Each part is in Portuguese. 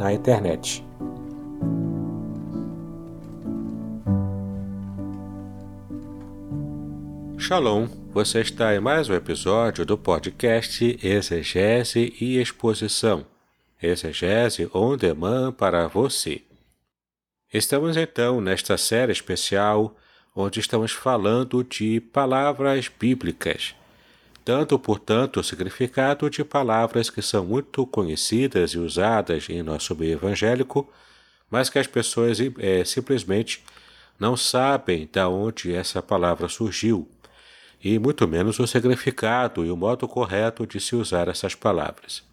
na internet. Shalom, você está em mais um episódio do podcast Exegese e Exposição. Exegese on demand para você. Estamos então nesta série especial onde estamos falando de palavras bíblicas, tanto, portanto, o significado de palavras que são muito conhecidas e usadas em nosso meio evangélico, mas que as pessoas é, simplesmente não sabem de onde essa palavra surgiu, e muito menos o significado e o modo correto de se usar essas palavras.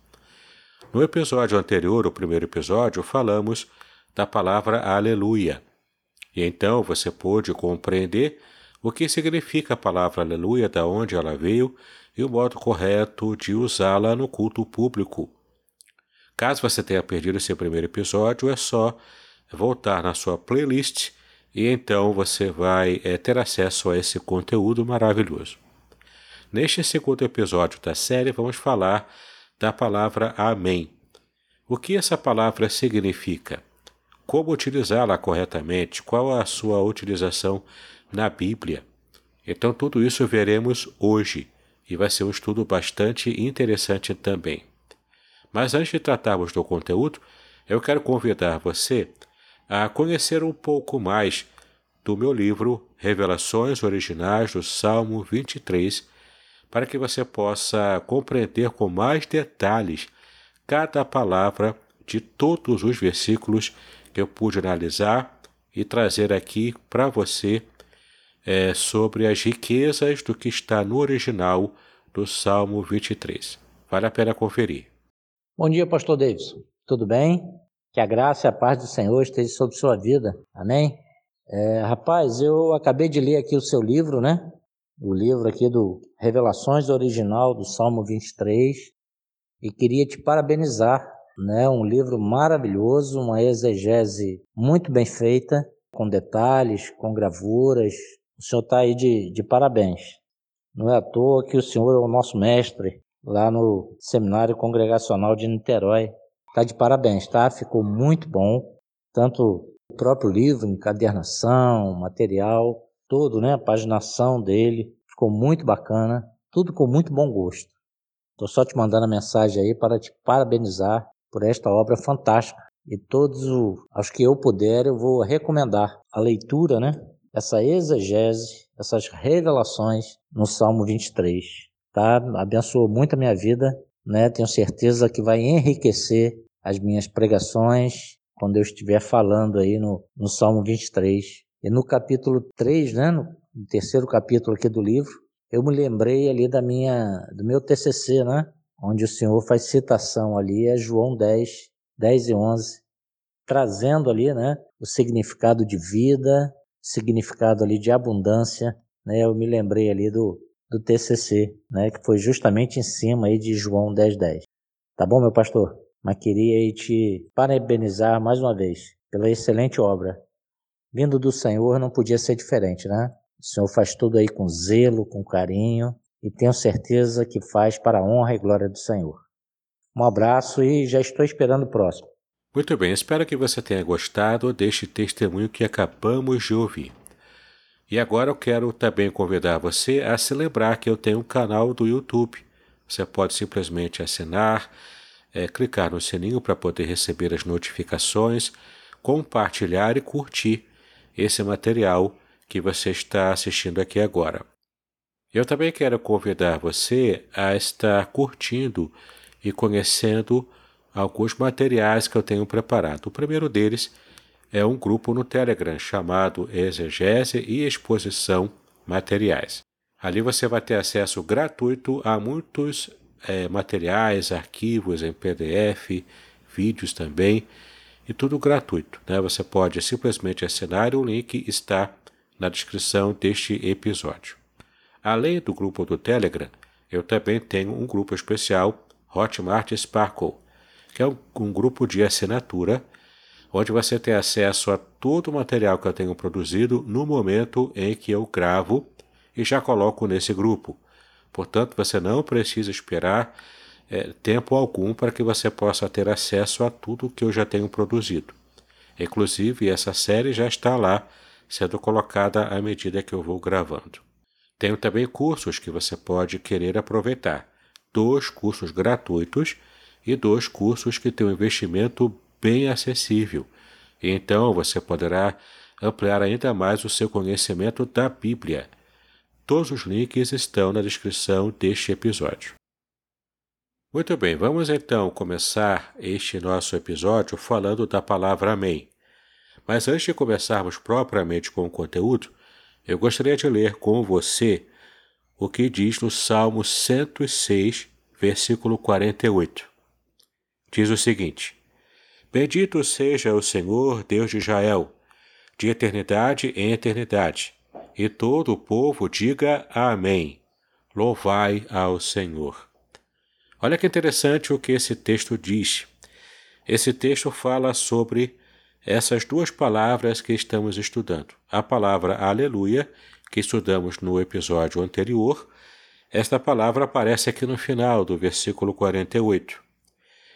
No episódio anterior, o primeiro episódio, falamos da palavra aleluia, e então você pôde compreender o que significa a palavra aleluia, da onde ela veio e o modo correto de usá-la no culto público. Caso você tenha perdido esse primeiro episódio, é só voltar na sua playlist e então você vai é, ter acesso a esse conteúdo maravilhoso. Neste segundo episódio da série, vamos falar da palavra Amém. O que essa palavra significa? como utilizá-la corretamente, qual a sua utilização na Bíblia. Então, tudo isso veremos hoje e vai ser um estudo bastante interessante também. Mas antes de tratarmos do conteúdo, eu quero convidar você a conhecer um pouco mais do meu livro Revelações Originais do Salmo 23, para que você possa compreender com mais detalhes cada palavra de todos os versículos que eu pude analisar e trazer aqui para você é, sobre as riquezas do que está no original do Salmo 23. Vale a pena conferir. Bom dia, Pastor Davidson. Tudo bem? Que a graça e a paz do Senhor esteja sobre sua vida. Amém? É, rapaz, eu acabei de ler aqui o seu livro, né? O livro aqui do Revelações Original do Salmo 23 e queria te parabenizar né? Um livro maravilhoso, uma exegese muito bem feita, com detalhes, com gravuras. O senhor está aí de, de parabéns. Não é à toa que o senhor é o nosso mestre lá no Seminário Congregacional de Niterói. Está de parabéns, tá? Ficou muito bom. Tanto o próprio livro, encadernação, material, todo, né? A paginação dele. Ficou muito bacana. Tudo com muito bom gosto. Estou só te mandando a mensagem aí para te parabenizar por esta obra fantástica. E todos os que eu puder, eu vou recomendar a leitura, né? Essa exegese, essas revelações no Salmo 23. Tá? Abençoou muito a minha vida, né? Tenho certeza que vai enriquecer as minhas pregações quando eu estiver falando aí no, no Salmo 23. E no capítulo 3, né? No, terceiro capítulo aqui do livro, eu me lembrei ali da minha, do meu TCC, né? onde o Senhor faz citação ali, é João 10, 10 e 11, trazendo ali, né, o significado de vida, significado ali de abundância, né, eu me lembrei ali do, do TCC, né, que foi justamente em cima aí de João 10, 10. Tá bom, meu pastor? Mas queria te parabenizar mais uma vez pela excelente obra. Vindo do Senhor não podia ser diferente, né? O Senhor faz tudo aí com zelo, com carinho, e tenho certeza que faz para a honra e glória do Senhor. Um abraço e já estou esperando o próximo. Muito bem, espero que você tenha gostado deste testemunho que acabamos de ouvir. E agora eu quero também convidar você a se lembrar que eu tenho um canal do YouTube. Você pode simplesmente assinar, é, clicar no sininho para poder receber as notificações compartilhar e curtir esse material que você está assistindo aqui agora. Eu também quero convidar você a estar curtindo e conhecendo alguns materiais que eu tenho preparado. O primeiro deles é um grupo no Telegram chamado Exegese e Exposição Materiais. Ali você vai ter acesso gratuito a muitos é, materiais, arquivos em PDF, vídeos também, e tudo gratuito. Né? Você pode simplesmente assinar o link está na descrição deste episódio. Além do grupo do Telegram, eu também tenho um grupo especial, Hotmart Sparkle, que é um, grupo de assinatura onde você tem acesso a todo o material que eu tenho produzido no momento em que eu gravo e já coloco nesse grupo. Portanto, você não precisa esperar é, tempo algum para que você possa ter acesso a tudo que eu já tenho produzido. Inclusive, essa série já está lá, sendo colocada à medida que eu vou gravando. Tenho também cursos que você pode querer aproveitar. Dois cursos gratuitos e dois cursos que têm um investimento bem acessível. Então você poderá ampliar ainda mais o seu conhecimento da Bíblia. Todos os links estão na descrição deste episódio. Muito bem, vamos então começar este nosso episódio falando da palavra Amém. Mas antes de começarmos propriamente com o conteúdo, eu gostaria de ler com você o que diz no Salmo 106, versículo 48. Diz o seguinte: Bendito seja o Senhor, Deus de Israel, de eternidade em eternidade. E todo o povo diga Amém. Louvai ao Senhor. Olha que interessante o que esse texto diz. Esse texto fala sobre essas duas palavras que estamos estudando. A palavra aleluia, que estudamos no episódio anterior, esta palavra aparece aqui no final do versículo 48.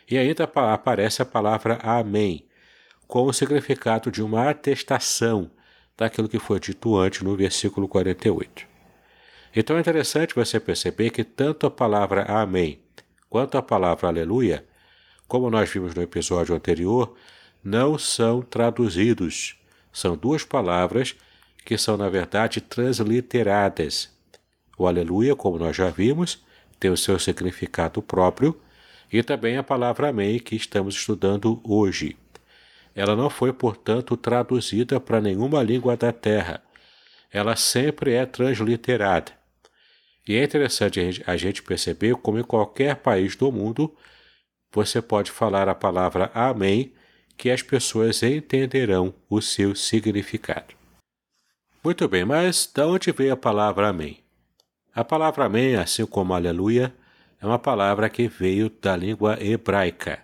E ainda aparece a palavra Amém, com o significado de uma atestação daquilo que foi dito antes no versículo 48. Então é interessante você perceber que tanto a palavra Amém quanto a palavra Aleluia, como nós vimos no episódio anterior, não são traduzidos. São duas palavras que são, na verdade, transliteradas. O Aleluia, como nós já vimos, tem o seu significado próprio e também a palavra Amém que estamos estudando hoje. Ela não foi, portanto, traduzida para nenhuma língua da terra. Ela sempre é transliterada. E é interessante a gente perceber como em qualquer país do mundo você pode falar a palavra Amém que as pessoas entenderão o seu significado. Muito bem, mas de onde veio a palavra Amém? A palavra Amém, assim como Aleluia, é uma palavra que veio da língua hebraica.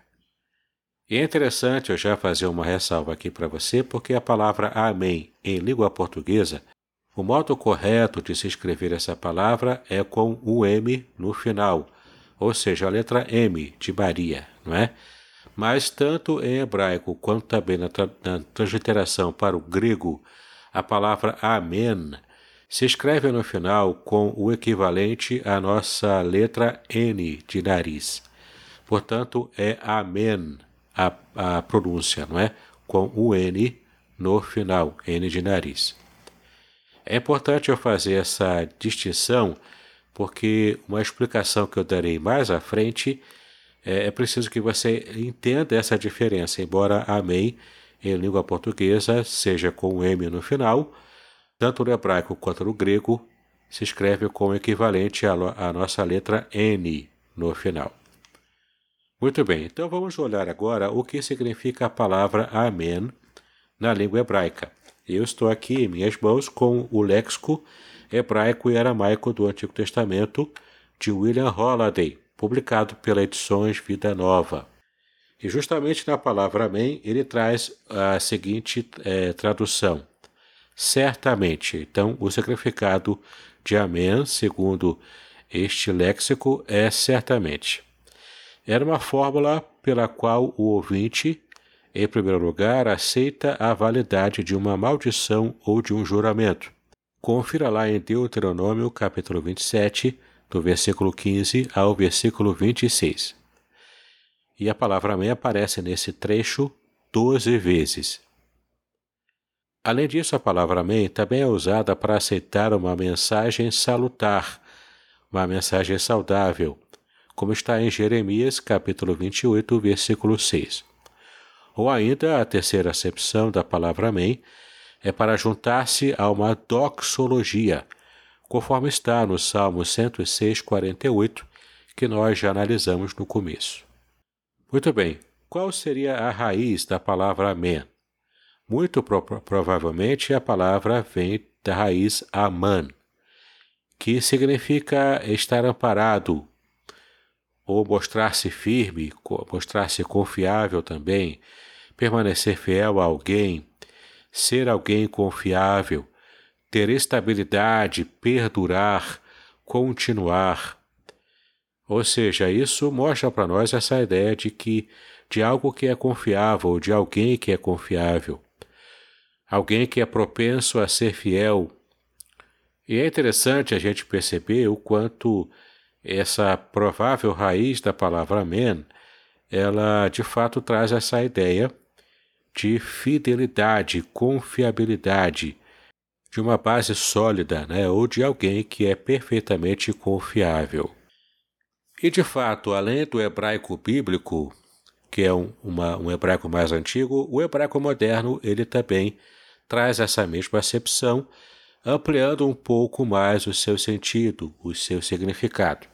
E é interessante eu já fazer uma ressalva aqui para você, porque a palavra Amém em língua portuguesa, o modo correto de se escrever essa palavra é com o M no final, ou seja, a letra M de Maria, não é? Mas tanto em hebraico quanto também na, tra na transliteração para o grego, a palavra Amém se escreve no final com o equivalente à nossa letra N de nariz. Portanto, é Amém a, a pronúncia, não é? Com o N no final, N de nariz. É importante eu fazer essa distinção porque uma explicação que eu darei mais à frente é, é preciso que você entenda essa diferença, embora Amém em língua portuguesa seja com M no final, tanto no hebraico quanto no grego, se escreve com o equivalente à, nossa letra N no final. Muito bem, então vamos olhar agora o que significa a palavra Amém na língua hebraica. Eu estou aqui em minhas mãos com o léxico hebraico e aramaico do Antigo Testamento de William Holiday, publicado pela Edições Vida Nova. E justamente na palavra Amém ele traz a seguinte é, tradução: certamente. Então, o significado de amém, segundo este léxico, é certamente. Era uma fórmula pela qual o ouvinte, em primeiro lugar, aceita a validade de uma maldição ou de um juramento. Confira lá em Deuteronômio, capítulo 27, do versículo 15 ao versículo 26. E a palavra amém aparece nesse trecho doze vezes. Além disso, a palavra amém também é usada para aceitar uma mensagem salutar, uma mensagem saudável, como está em Jeremias capítulo 28, versículo 6. Ou ainda, a terceira acepção da palavra amém é para juntar-se a uma doxologia, conforme está no Salmo 106, 48, que nós já analisamos no começo. Muito bem, qual seria a raiz da palavra amém? Muito pro provavelmente a palavra vem da raiz aman, que significa estar amparado, ou mostrar-se firme, mostrar-se confiável também, permanecer fiel a alguém, ser alguém confiável, ter estabilidade, perdurar, continuar. Ou seja, isso mostra para nós essa ideia de que de algo que é confiável, de alguém que é confiável, alguém que é propenso a ser fiel. E é interessante a gente perceber o quanto essa provável raiz da palavra amém, ela de fato traz essa ideia de fidelidade, confiabilidade, de uma base sólida, né, ou de alguém que é perfeitamente confiável. E de fato, além do hebraico bíblico, que é um, uma, um hebraico mais antigo, o hebraico moderno ele também traz essa mesma acepção, ampliando um pouco mais o seu sentido, o seu significado.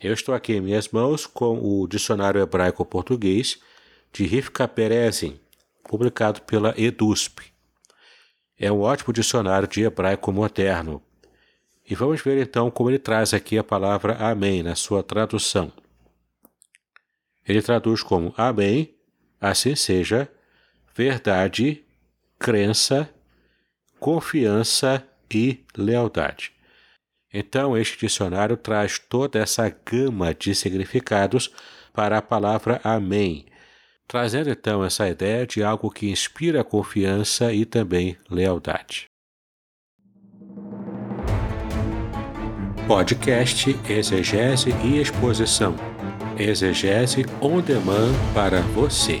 Eu estou aqui em minhas mãos com o Dicionário Hebraico-Português de Rivka Perezin, publicado pela EDUSP. É um ótimo dicionário de hebraico moderno. E vamos ver então como ele traz aqui a palavra Amém na sua tradução. Ele traduz como Amém, assim seja, verdade, crença, confiança e lealdade. Então, este dicionário traz toda essa gama de significados para a palavra Amém, trazendo então essa ideia de algo que inspira confiança e também lealdade. Podcast Exegese e Exposição. Exegese on demand para você.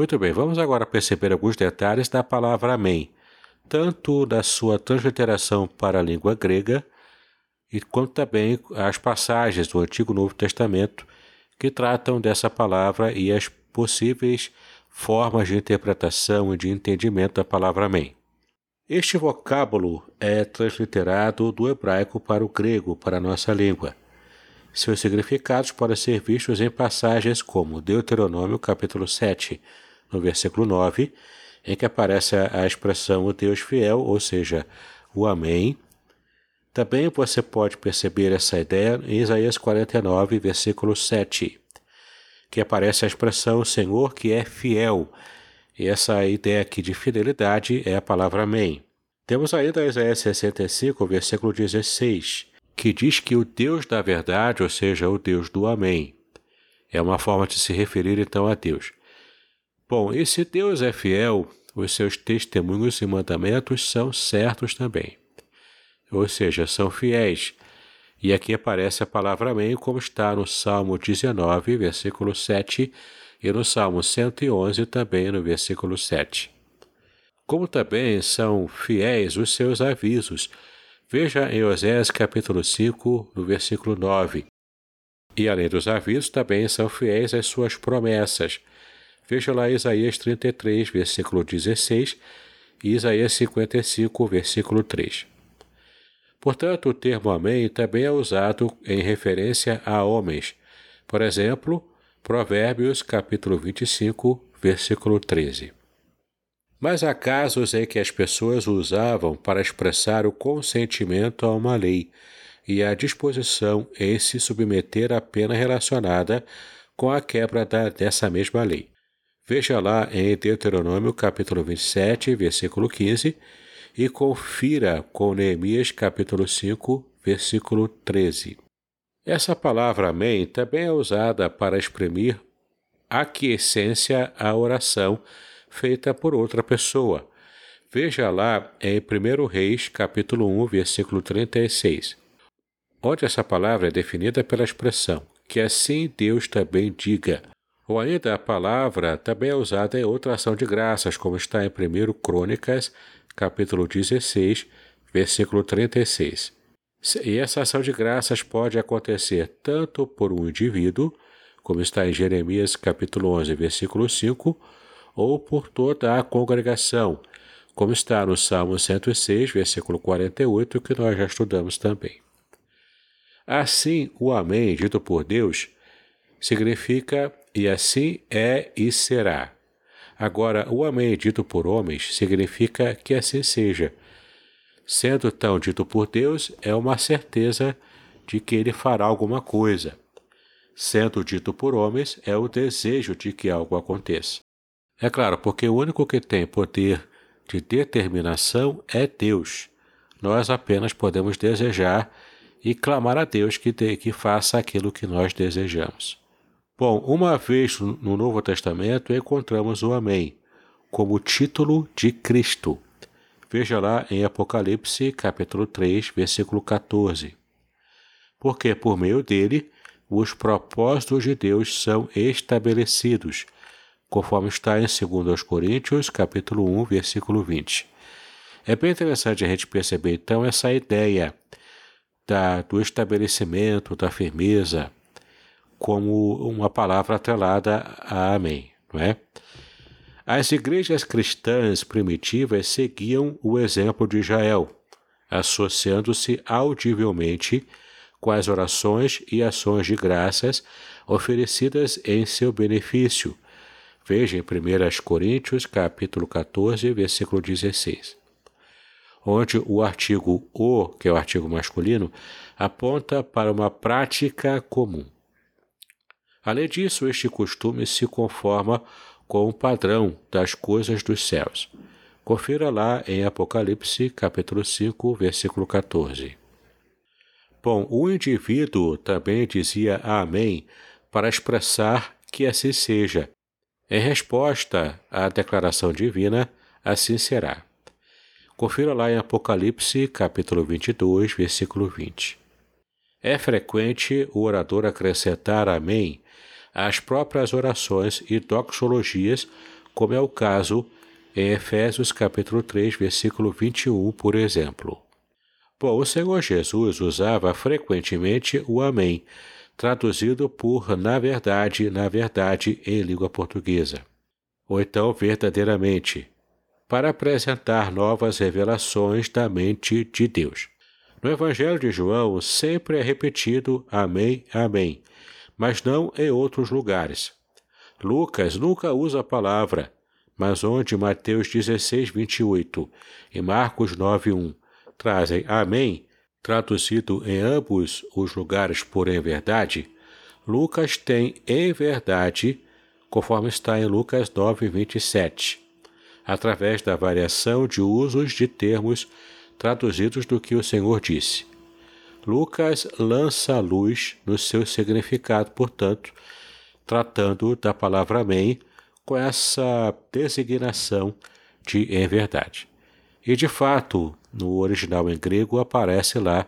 Muito bem, vamos agora perceber alguns detalhes da palavra Amém tanto da sua transliteração para a língua grega, e quanto também as passagens do Antigo e Novo Testamento que tratam dessa palavra e as possíveis formas de interpretação e de entendimento da palavra Amém. Este vocábulo é transliterado do hebraico para o grego, para a nossa língua. Seus significados podem ser vistos em passagens como Deuteronômio capítulo 7, no versículo 9, em que aparece a, expressão o Deus fiel, ou seja, o Amém. Também você pode perceber essa ideia em Isaías 49, versículo 7, que aparece a expressão Senhor que é fiel. E essa ideia aqui de fidelidade é a palavra Amém. Temos ainda Isaías 65, versículo 16, que diz que o Deus da verdade, ou seja, o Deus do Amém, é uma forma de se referir então a Deus. Bom, e se Deus é fiel, os seus testemunhos e mandamentos são certos também. Ou seja, são fiéis. E aqui aparece a palavra amém, como está no Salmo 19, versículo 7, e no Salmo 111, também no versículo 7. Como também são fiéis os seus avisos. Veja em Osés capítulo 5, no versículo 9. E além dos avisos, também são fiéis às suas promessas. Veja lá Isaías 33, versículo 16 e Isaías 55, versículo 3. Portanto, o termo Amém também é usado em referência a homens. Por exemplo, Provérbios capítulo 25, versículo 13. Mas há casos em que as pessoas usavam para expressar o consentimento a uma lei e a disposição em se submeter à pena relacionada com a quebra da, dessa mesma lei. Veja lá em Deuteronômio capítulo 27, versículo 15, e confira com Neemias capítulo 5, versículo 13. Essa palavra amém também é usada para exprimir aquiescência à oração feita por outra pessoa. Veja lá em 1 Reis, capítulo 1, versículo 36, onde essa palavra é definida pela expressão que assim Deus também diga. Ou ainda a palavra também é usada em outra ação de graças, como está em 1 Crônicas, capítulo 16, versículo 36. E essa ação de graças pode acontecer tanto por um indivíduo, como está em Jeremias capítulo 11, versículo 5, ou por toda a congregação, como está no Salmo 106, versículo 48, que nós já estudamos também. Assim, o Amém, dito por Deus, significa e assim é e será. Agora, o Amém dito por homens significa que assim seja. Sendo tão dito por Deus, é uma certeza de que ele fará alguma coisa. Sendo dito por homens, é o desejo de que algo aconteça. É claro, porque o único que tem poder de determinação é Deus. Nós apenas podemos desejar e clamar a Deus que, de, que faça aquilo que nós desejamos. Bom, uma vez no Novo Testamento encontramos o Amém como título de Cristo. Veja lá em Apocalipse, capítulo 3, versículo 14. Porque por meio dele os propósitos de Deus são estabelecidos, conforme está em 2 Coríntios, capítulo 1, versículo 20. É bem interessante a gente perceber então essa ideia da, do estabelecimento, da firmeza, como uma palavra atrelada a Amém, não é? As igrejas cristãs primitivas seguiam o exemplo de Israel, associando-se audivelmente com as orações e ações de graças oferecidas em seu benefício. Veja em 1 Coríntios, capítulo 14, versículo 16, onde o artigo o, que é o artigo masculino, aponta para uma prática comum. Além disso, este costume se conforma com o padrão das coisas dos céus. Confira lá em Apocalipse, capítulo 5, versículo 14. Bom, o indivíduo também dizia Amém para expressar que assim seja. Em resposta à declaração divina, assim será. Confira lá em Apocalipse, capítulo 22, versículo 20. É frequente o orador acrescentar Amém as próprias orações e doxologias, como é o caso em Efésios capítulo 3, versículo 21, por exemplo. Bom, o Senhor Jesus usava frequentemente o Amém, traduzido por na verdade, na verdade em língua portuguesa. Ou então verdadeiramente, para apresentar novas revelações da mente de Deus. No Evangelho de João sempre é repetido Amém, Amém, mas não em outros lugares. Lucas nunca usa a palavra, mas onde Mateus 16, 28 e Marcos 9, 1 trazem Amém, traduzido em ambos os lugares por em verdade, Lucas tem em verdade, conforme está em Lucas 9, 27, através da variação de usos de termos traduzidos do que o Senhor disse. Lucas lança a luz no seu significado, portanto, tratando da palavra Amém com essa designação de em verdade. E de fato, no original em grego aparece lá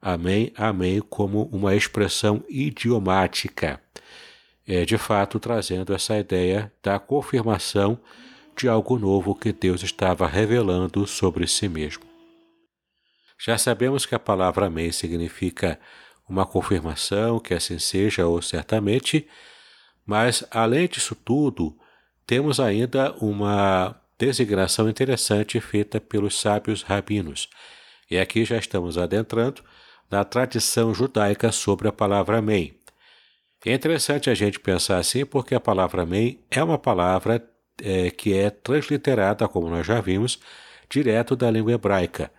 Amém, Amém como uma expressão idiomática, é de fato trazendo essa ideia da confirmação de algo novo que Deus estava revelando sobre si mesmo. Já sabemos que a palavra amém significa uma confirmação, que assim seja ou certamente, mas além disso tudo, temos ainda uma designação interessante feita pelos sábios rabinos. E aqui já estamos adentrando na tradição judaica sobre a palavra amém. É interessante a gente pensar assim, porque a palavra amém é uma palavra é, que é transliterada, como nós já vimos, direto da língua hebraica.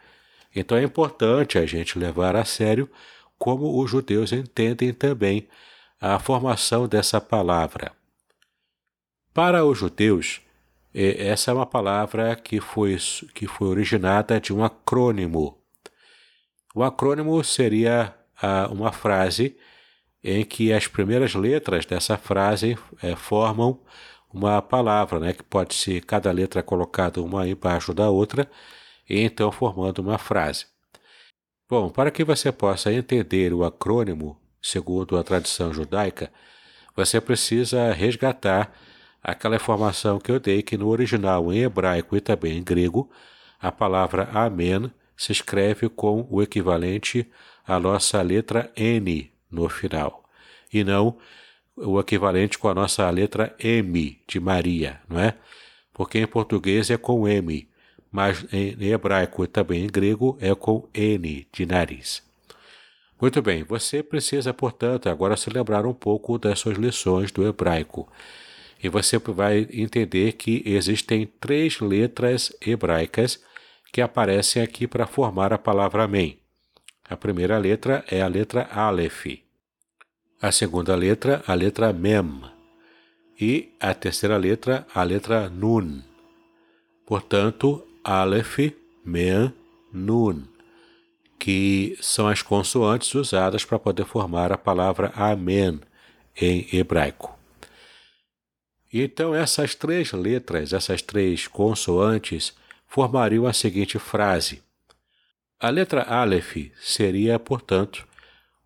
Então é importante a gente levar a sério como os judeus entendem também a formação dessa palavra. Para os judeus, essa é uma palavra que foi, que foi originada de um acrônimo. O acrônimo seria uma frase em que as primeiras letras dessa frase é, formam uma palavra, né, que pode ser cada letra colocada uma embaixo da outra, e então formando uma frase. Bom, para que você possa entender o acrônimo, segundo a tradição judaica, você precisa resgatar aquela informação que eu dei que no original em hebraico e também em grego, a palavra Amém se escreve com o equivalente à nossa letra N no final, e não o equivalente com a nossa letra M de Maria, não é? Porque em português é com M, mas em hebraico e também em grego é com N de nariz. Muito bem, você precisa, portanto, agora se lembrar um pouco das suas lições do hebraico. E você vai entender que existem três letras hebraicas que aparecem aqui para formar a palavra Amém. A primeira letra é a letra Aleph. A segunda letra, a letra Mem. E a terceira letra, a letra Nun. Portanto, Aleph, Mem, Nun, que são as consoantes usadas para poder formar a palavra Amém em hebraico. Então, essas três letras, essas três consoantes, formariam a seguinte frase. A letra Aleph seria, portanto,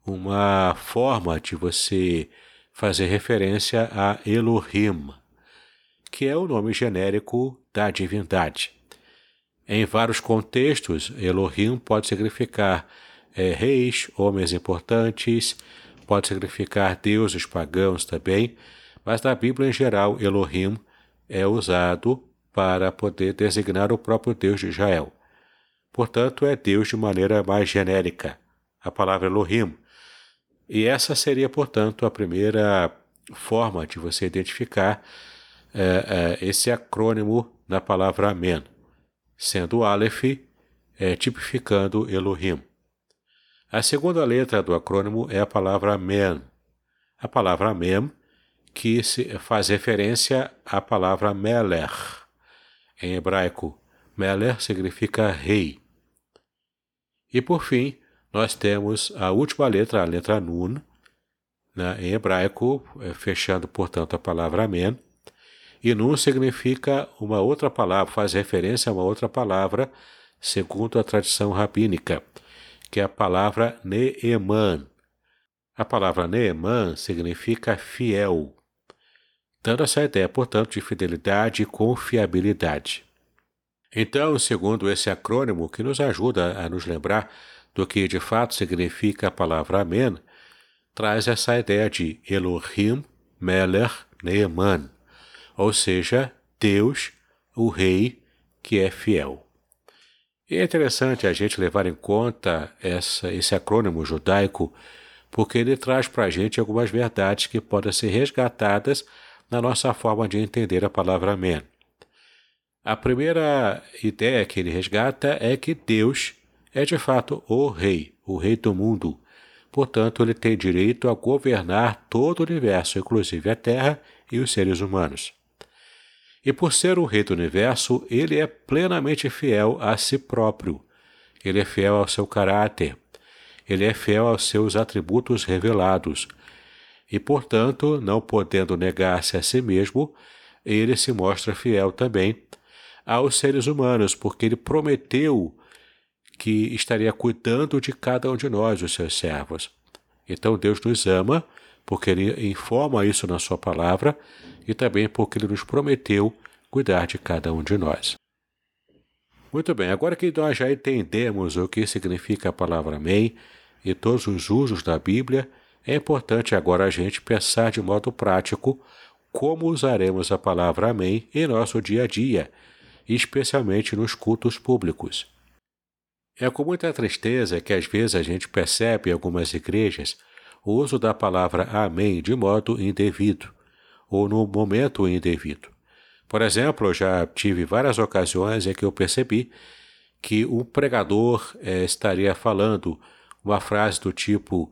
uma forma de você fazer referência a Elohim, que é o nome genérico da divindade. Em vários contextos, Elohim pode significar é, reis, homens importantes, pode significar deuses pagãos também, mas na Bíblia em geral, Elohim é usado para poder designar o próprio Deus de Israel. Portanto, é Deus de maneira mais genérica. A palavra Elohim e essa seria, portanto, a primeira forma de você identificar é, é, esse acrônimo na palavra Amém, sendo Aleph é, tipificando Elohim. A segunda letra do acrônimo é a palavra Amém. A palavra Amém, que faz referência à palavra Meler. Em hebraico, Meler significa rei. E por fim, nós temos a última letra, a letra Nun, né, em hebraico, é, fechando, portanto, a palavra Amém. E Nun significa uma outra palavra, faz referência a uma outra palavra, segundo a tradição rabínica, que é a palavra Neeman. A palavra Neeman significa fiel, dando essa ideia, portanto, de fidelidade e confiabilidade. Então, segundo esse acrônimo que nos ajuda a nos lembrar do que de fato significa a palavra Amém, traz essa ideia de Elohim Meler Neeman, ou seja, Deus, o Rei, que é fiel. E é interessante a gente levar em conta essa, esse acrônimo judaico, porque ele traz para a gente algumas verdades que podem ser resgatadas na nossa forma de entender a palavra Amém. A primeira ideia que ele resgata é que Deus é de fato o rei, o rei do mundo. Portanto, ele tem direito a governar todo o universo, inclusive a Terra e os seres humanos. E por ser o rei do universo, ele é plenamente fiel a si próprio. Ele é fiel ao seu caráter. Ele é fiel aos seus atributos revelados. E, portanto, não podendo negar-se a si mesmo, ele se mostra fiel também aos seres humanos, porque ele prometeu que estaria cuidando de cada um de nós, os seus servos. Então Deus nos ama, porque Ele informa isso na Sua palavra e também porque Ele nos prometeu cuidar de cada um de nós. Muito bem, agora que nós já entendemos o que significa a palavra Amém e todos os usos da Bíblia, é importante agora a gente pensar de modo prático como usaremos a palavra Amém em nosso dia a dia, especialmente nos cultos públicos. É com muita tristeza que às vezes a gente percebe em algumas igrejas o uso da palavra Amém de modo indevido, ou no momento indevido. Por exemplo, já tive várias ocasiões em que eu percebi que um pregador é, estaria falando uma frase do tipo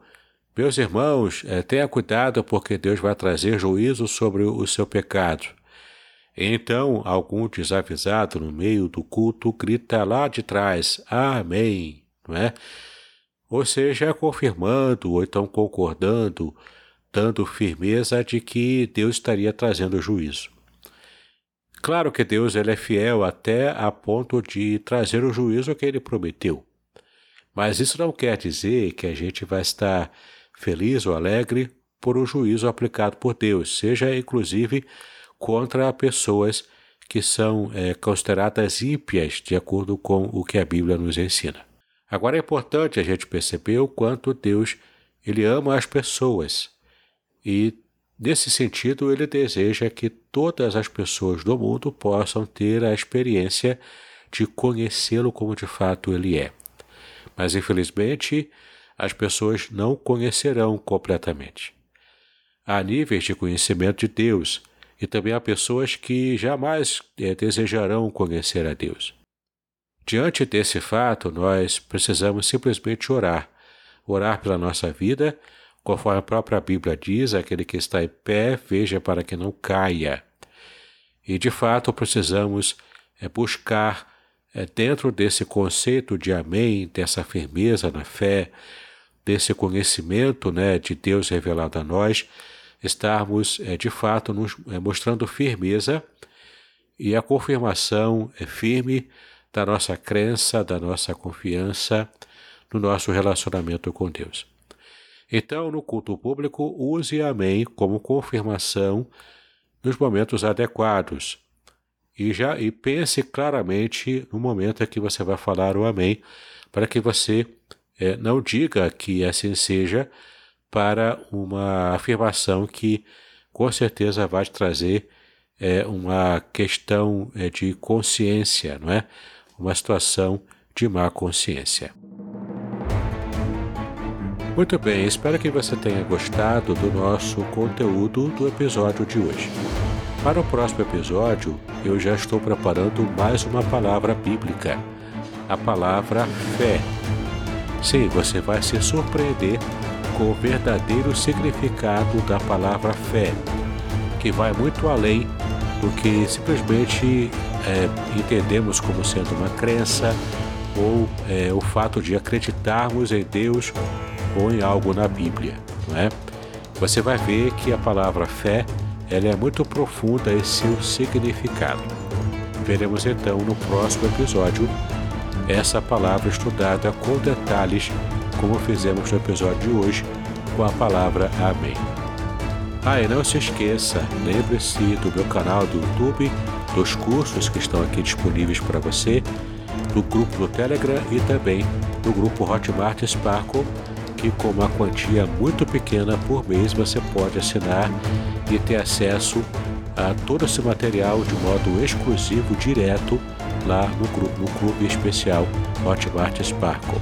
Meus irmãos, é, tenha cuidado porque Deus vai trazer juízo sobre o seu pecado. Então, algum desavisado no meio do culto grita lá de trás, Amém, não é? Ou seja, confirmando ou então concordando, dando firmeza de que Deus estaria trazendo juízo. Claro que Deus ele é fiel até a ponto de trazer o juízo que ele prometeu. Mas isso não quer dizer que a gente vai estar feliz ou alegre por um juízo aplicado por Deus, seja inclusive contra pessoas que são é, consideradas ímpias, de acordo com o que a Bíblia nos ensina. Agora é importante a gente perceber o quanto Deus ele ama as pessoas e, nesse sentido, ele deseja que todas as pessoas do mundo possam ter a experiência de conhecê-lo como de fato ele é. Mas, infelizmente, as pessoas não conhecerão completamente. Há níveis de conhecimento de Deus e também há pessoas que jamais é, desejarão conhecer a Deus. Diante desse fato, nós precisamos simplesmente orar. Orar pela nossa vida, conforme a própria Bíblia diz: aquele que está em pé, veja para que não caia. E de fato precisamos é, buscar, é, dentro desse conceito de Amém, dessa firmeza na fé, desse conhecimento né, de Deus revelado a nós, estarmos é, de fato nos mostrando firmeza e a confirmação é firme da nossa crença, da nossa confiança no nosso relacionamento com Deus. Então, no culto público, use Amém como confirmação nos momentos adequados. E já e pense claramente no momento em que você vai falar o Amém, para que você é, não diga que assim seja, para uma afirmação que com certeza vai te trazer é, uma questão é, de consciência, não é? Uma situação de má consciência. Muito bem, espero que você tenha gostado do nosso conteúdo do episódio de hoje. Para o próximo episódio, eu já estou preparando mais uma palavra bíblica, a palavra fé. Sim, você vai se surpreender com o verdadeiro significado da palavra fé, que vai muito além do que simplesmente é, entendemos como sendo uma crença ou é, o fato de acreditarmos em Deus ou em algo na Bíblia, não é? Você vai ver que a palavra fé ela é muito profunda em seu significado. Veremos então no próximo episódio essa palavra estudada com detalhes como fizemos no episódio de hoje com a palavra Amém. Ah, e não se esqueça, lembre-se do meu canal do YouTube, dos cursos que estão aqui disponíveis para você, do grupo do Telegram e também do grupo Hotmart Sparkle, que com uma quantia muito pequena por mês você pode assinar e ter acesso a todo esse material de modo exclusivo, direto, lá no, grupo, no clube especial Hotmart Sparkle.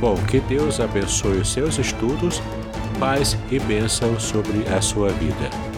Bom, que Deus abençoe os seus estudos, paz e bênção sobre a sua vida.